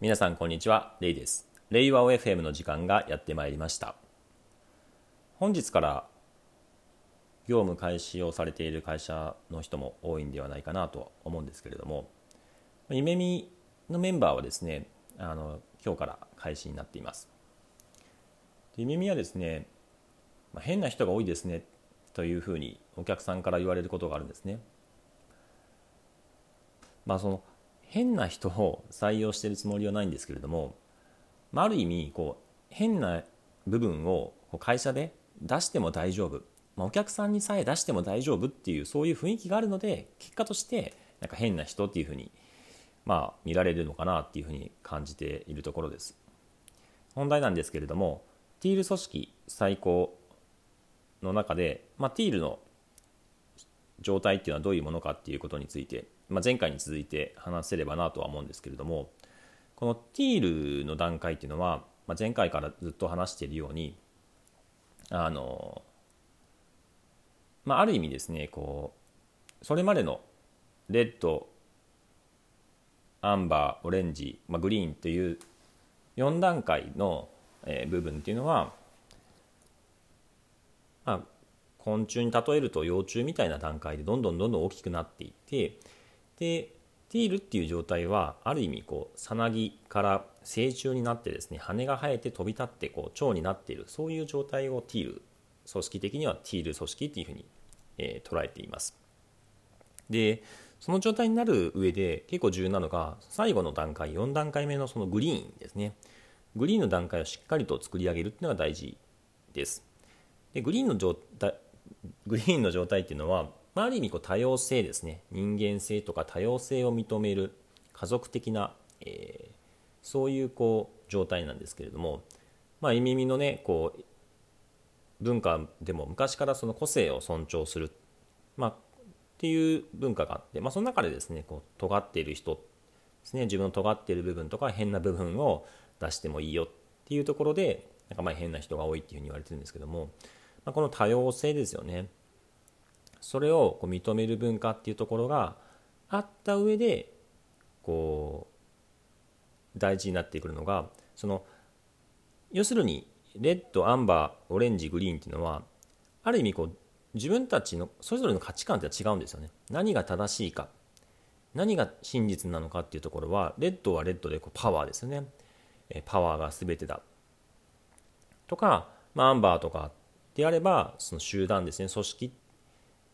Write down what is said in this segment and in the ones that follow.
皆さんこんにちは。レイです。レイワオ FM の時間がやってまいりました。本日から業務開始をされている会社の人も多いんではないかなと思うんですけれども夢見のメンバーはですねあの今日から開始になっています。夢見はですね、まあ、変な人が多いですねというふうにお客さんから言われることがあるんですね。まあその変な人を採用してるつもりはないんですけれども、まあ、ある意味こう変な部分を会社で出しても大丈夫、ま、お客さんにさえ出しても大丈夫っていうそういう雰囲気があるので結果としてなんか変な人っていうふうにまあ見られるのかなっていうふうに感じているところです。本題なんですけれどもティール組織最高の中で、まあ、ティールの状態っていうのはどういうものかっていうことについてまあ、前回に続いて話せればなとは思うんですけれどもこのティールの段階っていうのは、まあ、前回からずっと話しているようにあの、まあ、ある意味ですねこうそれまでのレッドアンバーオレンジ、まあ、グリーンという4段階の、えー、部分っていうのは、まあ、昆虫に例えると幼虫みたいな段階でどんどんどんどん大きくなっていってでティールっていう状態はある意味こうさなぎから成虫になってですね羽が生えて飛び立ってこう蝶になっているそういう状態をティール組織的にはティール組織っていうふうに、えー、捉えています。でその状態になる上で結構重要なのが最後の段階4段階目のそのグリーンですね。グリーンの段階をしっかりと作り上げるっていうのが大事です。でグリーンの状態グリーンの状態っていうのはまあ、ある意味こう多様性ですね。人間性とか多様性を認める家族的な、えー、そういうこう状態なんですけれども、まあ、意味のねこう文化でも昔からその個性を尊重する、まあ、っていう文化があって、まあ、その中でですねこう尖っている人ですね自分の尖っている部分とか変な部分を出してもいいよっていうところでなんかまあ変な人が多いっていうふうに言われてるんですけども、まあ、この多様性ですよね。それをこう認める文化っていうところがあった上でこう大事になってくるのがその要するにレッドアンバーオレンジグリーンっていうのはある意味こう自分たちのそれぞれの価値観って違うんですよね。何が正しいか。何が真実なのかっていうところはレッドはレッドでこうパワーですよね。パワーが全てだ。とか、まあ、アンバーとかであればその集団ですね。組織っ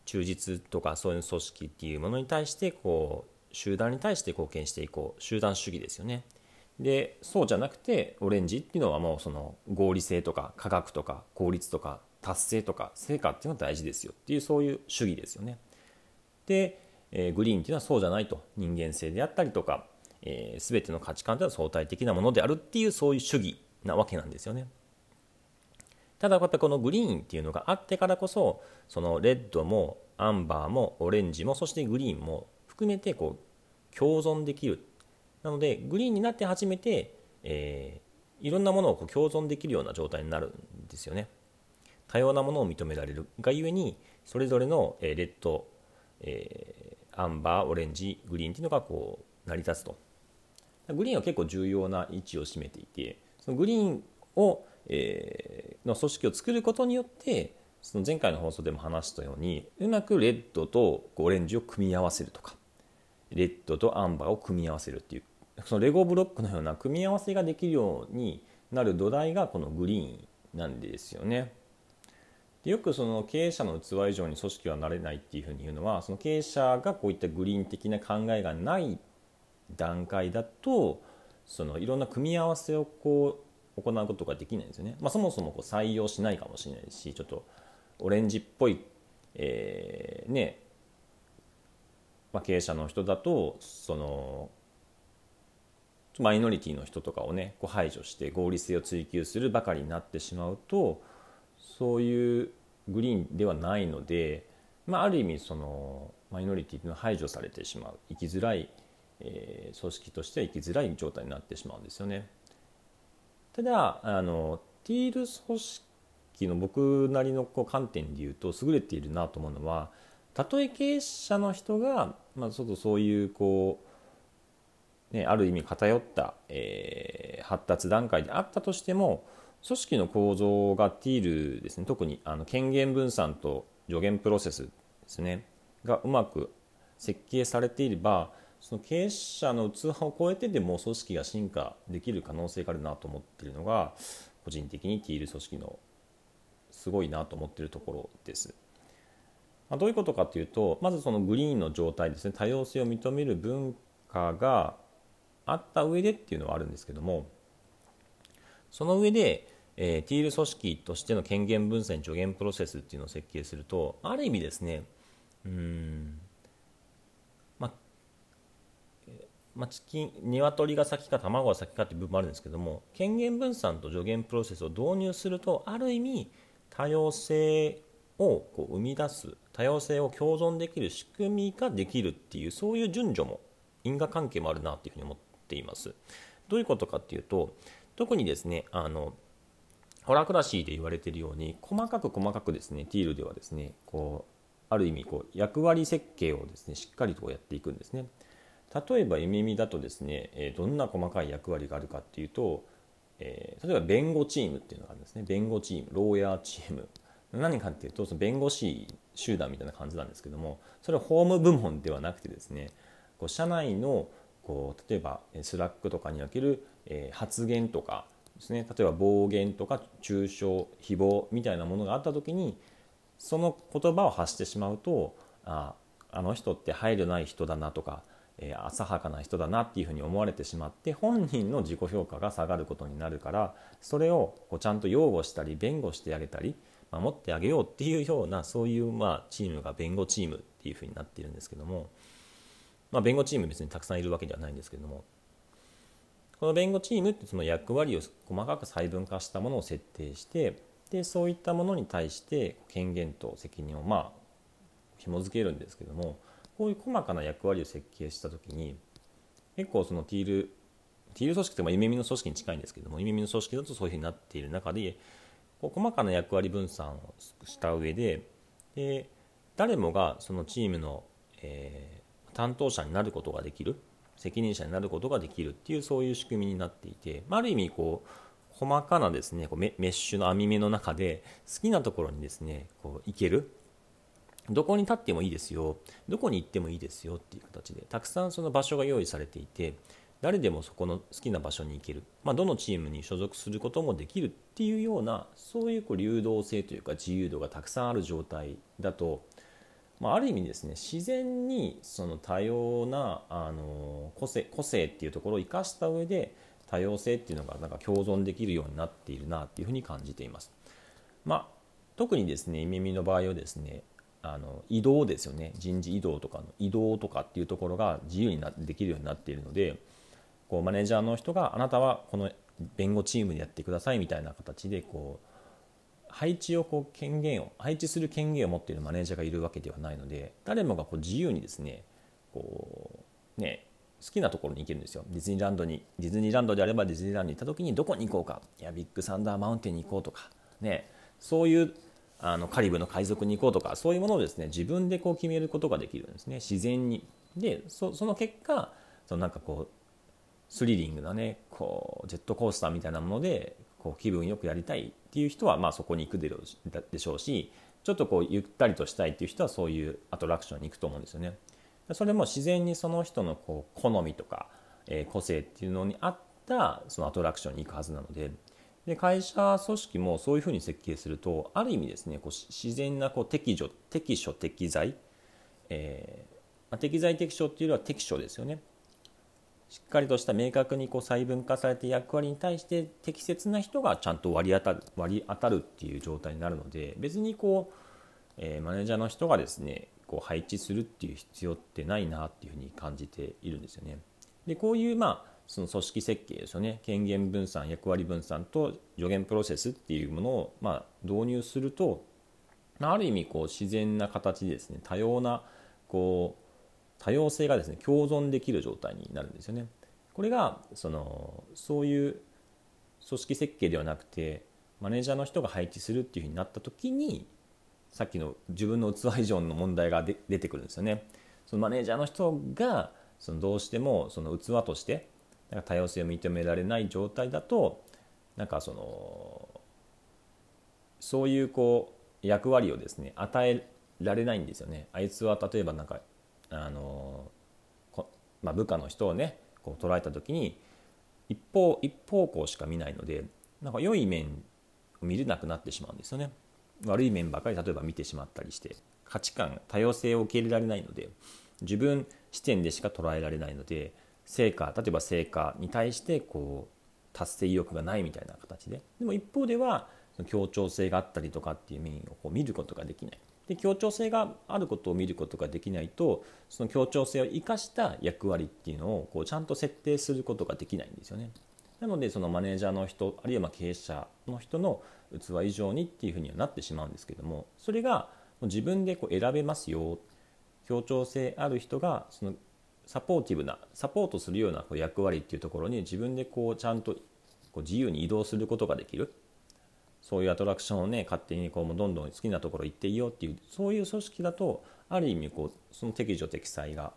忠実とかそういう組織っていうものに対してこう集団に対して貢献していこう集団主義ですよね。でそうじゃなくてオレンジっていうのはもうその合理性とか科学とか効率とか達成とか成果っていうのは大事ですよっていうそういう主義ですよね。で、えー、グリーンっていうのはそうじゃないと人間性であったりとか、えー、全ての価値観というのは相対的なものであるっていうそういう主義なわけなんですよね。ただやっぱこのグリーンっていうのがあってからこそそのレッドもアンバーもオレンジもそしてグリーンも含めてこう共存できる。なのでグリーンになって初めて、えー、いろんなものをこう共存できるような状態になるんですよね。多様なものを認められるがゆえにそれぞれの、えレッド、えー、アンバーオレンジグリーンっていうのがこう成り立つと。グリーンは結構重要な位置を占めていてそのグリーンをえー、の組織を作ることによってその前回の放送でも話したようにうまくレッドとオレンジを組み合わせるとかレッドとアンバーを組み合わせるっていうそのレゴブロックのような組み合わせができるようになる土台がこのグリーンなんですよね。でよくその経営者の器以上に組織はなれないっていうふうに言うのはその経営者がこういったグリーン的な考えがない段階だとそのいろんな組み合わせをこう行うことができないんですよね、まあ、そもそもこう採用しないかもしれないしちょっとオレンジっぽい、えー、ねまあ、経営者の人だとそのマイノリティの人とかをねこう排除して合理性を追求するばかりになってしまうとそういうグリーンではないので、まあ、ある意味そのマイノリティの排除されてしまう生きづらい、えー、組織としては生きづらい状態になってしまうんですよね。ただあのティール組織の僕なりのこう観点で言うと優れているなと思うのはたとえ経営者の人が、まあ、ちょっとそういうこうね、ある意味偏った、えー、発達段階であったとしても組織の構造がティールですね。特にあの権限分散と助言プロセスですね。がうまく設計されていればその経営者の器を超えてでも組織が進化できる可能性があるなと思っているのが個人的にティール組織のすごいなと思ってるところです。まあ、どういうことかというとまずそのグリーンの状態ですね多様性を認める文化があった上でっていうのはあるんですけどもその上で、えー、ティール組織としての権限分散助言プロセスっていうのを設計するとある意味ですねうんまあまあ、チキン鶏が先か卵が先かっていう部分もあるんですけども権限分散と助言プロセスを導入するとある意味多様性をこう生み出す多様性を共存できる仕組みができるっていうそういう順序も因果関係もあるなっていうふうに思っています。どういうことかっていうと特にですねあのホラクラシーで言われているように細かく細かくですねティールではですねこうある意味こう役割設計をですねしっかりとやっていくんですね。例えば夢見だとですね、えどんな細かい役割があるかっていうと、え例えば弁護チームっていうのがあるんですね。弁護チームローヤーチーム。何かっていうとその弁護士集団みたいな感じなんですけどもそれは法務部門ではなくてですねこう社内のこう例えばスラックとかにおける、え発言とかですね例えば暴言とか中傷誹謗みたいなものがあった時にその言葉を発してしまうとああの人って配慮ない人だなとか、えー、浅はかな人だなっていうふうに思われてしまって本人の自己評価が下がることになるからそれをこうちゃんと擁護したり弁護してあげたり守ってあげようっていうようなそういうまあチームが弁護チームっていうふうになっているんですけども、まあ、弁護チーム別にたくさんいるわけではないんですけどもこの弁護チームってその役割を細かく細分化したものを設定してでそういったものに対して権限と責任をまあ紐付けるんですけどもこういう細かな役割を設計した時に結構そのティールティール組織ってまあ夢見の組織に近いんですけども夢見の組織だとそういうふうになっている中でこう細かな役割分散をした上でで誰もがそのチームの、えー、担当者になることができる責任者になることができるっていうそういう仕組みになっていて、まあ、ある意味こう細かなですねこうメッシュの網目の中で好きなところにですねこう行けるどこに立ってもいいですよどこに行ってもいいですよっていう形でたくさんその場所が用意されていて誰でもそこの好きな場所に行ける、まあ、どのチームに所属することもできるっていうようなそういうこう流動性というか自由度がたくさんある状態だと、まあ、ある意味ですね自然にその多様なあの個性個性っていうところを生かした上で多様性っていうのがなんか共存できるようになっているなっていうふうに感じています。まあ、特にですね耳の場合はですねあの移動ですよね。人事異動とかの移動とかっていうところが自由になできるようになっているのでこうマネージャーの人があなたはこの弁護チームでやってくださいみたいな形でこう配置をこう権限を配置する権限を持っているマネージャーがいるわけではないので誰もがこう自由にですねこうね好きなところに行けるんですよ。ディズニーランドにディズニーランドであればディズニーランドに行った時にどこに行こうか。いやビッグサンダーマウンテンに行こうとか。ね。そういうあのカリブの海賊に行こうとかそういうものをですね自分でこう決めることができるんですね自然にでその結果そのなんかこうスリリングなねこうジェットコースターみたいなものでこう気分よくやりたいっていう人はまあそこに行くでしょうしちょっとこうゆったりとしたいっていう人はそういうアトラクションに行くと思うんですよね。それも自然にその人のこう好みとか、え個性っていうのに合ったそのアトラクションに行くはずなのでで会社組織もそういうふうに設計するとある意味ですねこう自然なこう適所適所適材、えーま、適材適所っていうよりは適所ですよねしっかりとした明確にこう細分化されて役割に対して適切な人がちゃんと割り当たる割り当たるっていう状態になるので別にこう、えー、マネージャーの人がですねこう配置するっていう必要ってないなっていうふうに感じているんですよね。でこういうまあその組織設計ですよね権限分散役割分散と助言プロセスっていうものをまあ導入するとある意味こう自然な形でですね多様なこう多様性がですね共存できる状態になるんですよね。これがそのそういう組織設計ではなくてマネージャーの人が配置するっていうふうになった時にさっきの自分の器以上の問題が出てくるんですよね。そのマネージャーの人がそのどうしてもその器としてなんか多様性を認められない状態だとなんかそのそういうこう役割をですね与えられないんですよね。あいつは例えばなんかあのまあ、部下の人をねこう捉えた時に一方一方向しか見ないのでなんか良い面を見れなくなってしまうんですよね。悪い面ばかり例えば見てしまったりして価値観多様性を受け入れられないので自分視点でしか捉えられないので成果例えば成果に対してこう達成意欲がないみたいな形で。でも一方では協調性があったりとかっていう面をこう見ることができない。で協調性があることを見ることができないとその協調性を生かした役割っていうのをこうちゃんと設定することができないんですよね。なのでそのマネージャーの人あるいはま経営者の人の器以上にっていうふうにはなってしまうんですけどもそれが自分でこう選べますよ。協調性ある人がそのサポーティブなサポートするようなこう役割っていうところに自分でこうちゃんとこう自由に移動することができる。そういうアトラクションをね勝手にこうどんどん好きなところ行っていいよっていうそういう組織だとある意味こうその適所適裁が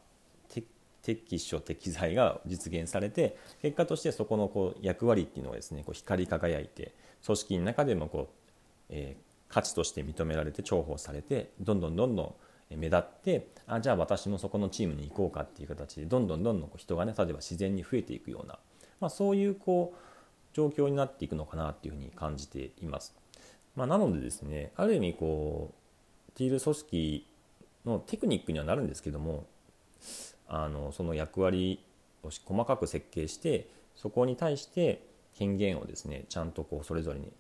適所適材が実現されて結果としてそこのこう役割っていうのがですねこう光り輝いて組織の中でもこう、えー、価値として認められて重宝されてどんどんどんどん目立ってあじゃあ私もそこのチームに行こうかっていう形でどんどんどんどん人がね例えば自然に増えていくような、まあ、そういうこう状況になっていくのかなっていうふうに感じています。まあ、なのでですねある意味こうティール組織のテクニックにはなるんですけどもあのその役割を細かく設計してそこに対して権限をですねちゃんとこうそれぞれに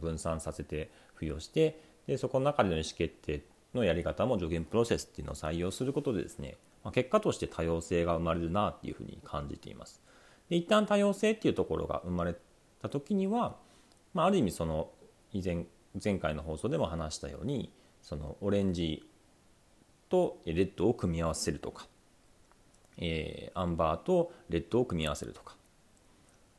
分散させて付与してでそこの中での意思決定のやり方も助言プロセスっていうのを採用することでですね、まあ、結果として多様性が生まれるなっていうふうに感じています。で一旦多様性っていうところが生まれた時には、まあ、ある意味その以前前回の放送でも話したようにそのオレンジとレッドを組み合わせるとか、えー、アンバーとレッドを組み合わせるとか、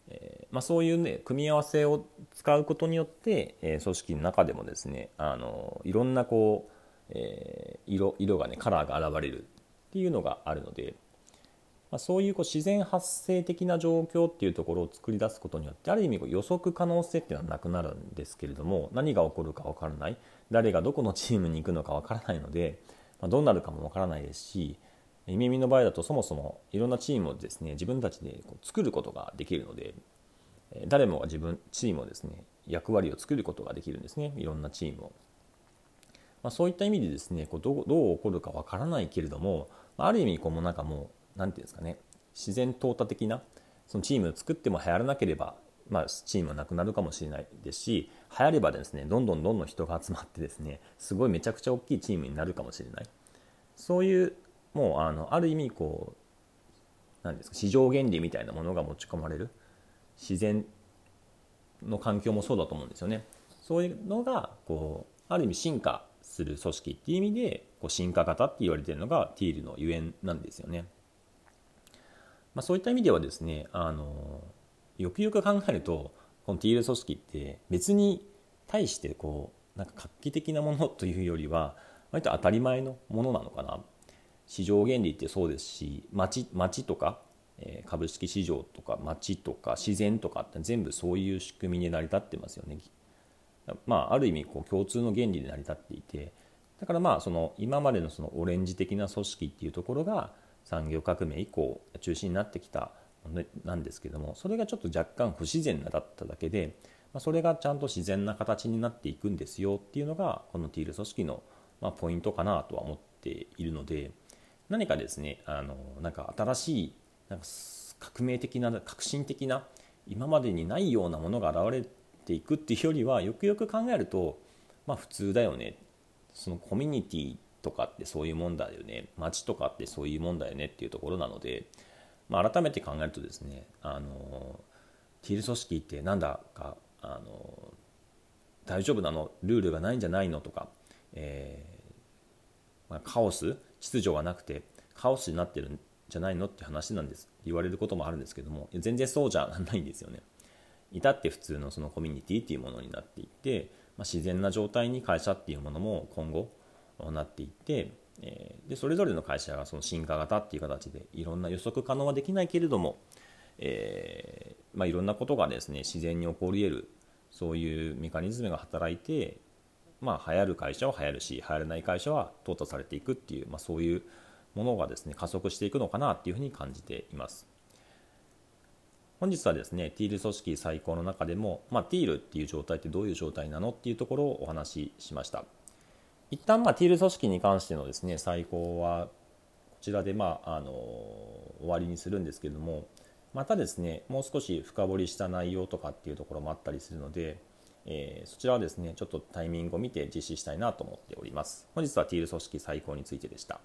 えーまあ、そういうね組み合わせを使うことによって、えー、組織の中でもですねあのいろんなこう、えー、色色がねカラーが現れるっていうのがあるので、まあ、そういうこう自然発生的な状況っていうところを作り出すことによってある意味予測可能性っていうのはなくなるんですけれども何が起こるか分からない誰がどこのチームに行くのか分からないので、まあ、どうなるかも分からないですし夢見の場合だとそもそもいろんなチームをですね自分たちでこう作ることができるので誰もが自分チームをですね役割を作ることができるんですねいろんなチームを。まあ、そういった意味でですねこうどうどう起こるかわからないけれどもある意味こうなんかもう何て言うんですかね自然淘汰的なそのチームを作っても流行らなければ、まあ、チームはなくなるかもしれないですし流行ればですねどんどんどんどん人が集まってですねすごいめちゃくちゃ大きいチームになるかもしれないそういうもうあのある意味こう何ですか市場原理みたいなものが持ち込まれる自然の環境もそうだと思うんですよね。そういうのがこうある意味進化する組織っていう意味でこう進化型って言われてるのがティールのゆえんなんですよね。まあ、そういった意味ではですねあのよくよく考えるとこのティール組織って別に対してこうなんか画期的なものというよりは割と当たり前のものなのかな市場原理ってそうですし町町とか株式市場とか町とか自然とかって全部そういう仕組みに成り立ってますよね。まあ、ある意味こう共通の原理で成り立っていてだからまあその今までのそのオレンジ的な組織っていうところが産業革命以降中心になってきたものなんですけどもそれがちょっと若干不自然だっただけで、まあ、それがちゃんと自然な形になっていくんですよっていうのがこのティール組織のまあポイントかなとは思っているので何かですねあのなんか新しいなんか革命的な革新的な今までにないようなものが現れていくっていうよりはよくよく考えるとまあ普通だよね。そのコミュニティとかってそういうもんだよね。街とかってそういうもんだよねっていうところなので、まあ、改めて考えるとですねあのティール組織ってなんだかあの大丈夫なの？ルールがないんじゃないの？とか、えーまあ、カオス？秩序がなくてカオスになってるんじゃないの？って話なんです。言われることもあるんですけども全然そうじゃないんですよね。至って普通のそのコミュニティっていうものになっていって、まあ、自然な状態に会社っていうものも今後なっていってえー、でそれぞれの会社がその進化型っていう形でいろんな予測可能はできないけれども、えーまあ、いろんなことがですね自然に起こり得るそういうメカニズムが働いて、まあ、流行る会社は流行るし流行らない会社は淘汰されていくっていう、まあ、そういうものがですね加速していくのかなっていうふうに感じています。本日はですね、ティール組織最高の中でも、まあ、ティールっていう状態ってどういう状態なのっていうところをお話ししました。一旦まあティール組織に関してのですね最高はこちらでまああの終わりにするんですけれどもまたですねもう少し深掘りした内容とかっていうところもあったりするので、えー、そちらはですねちょっとタイミングを見て実施したいなと思っております本日はティール組織最高についてでした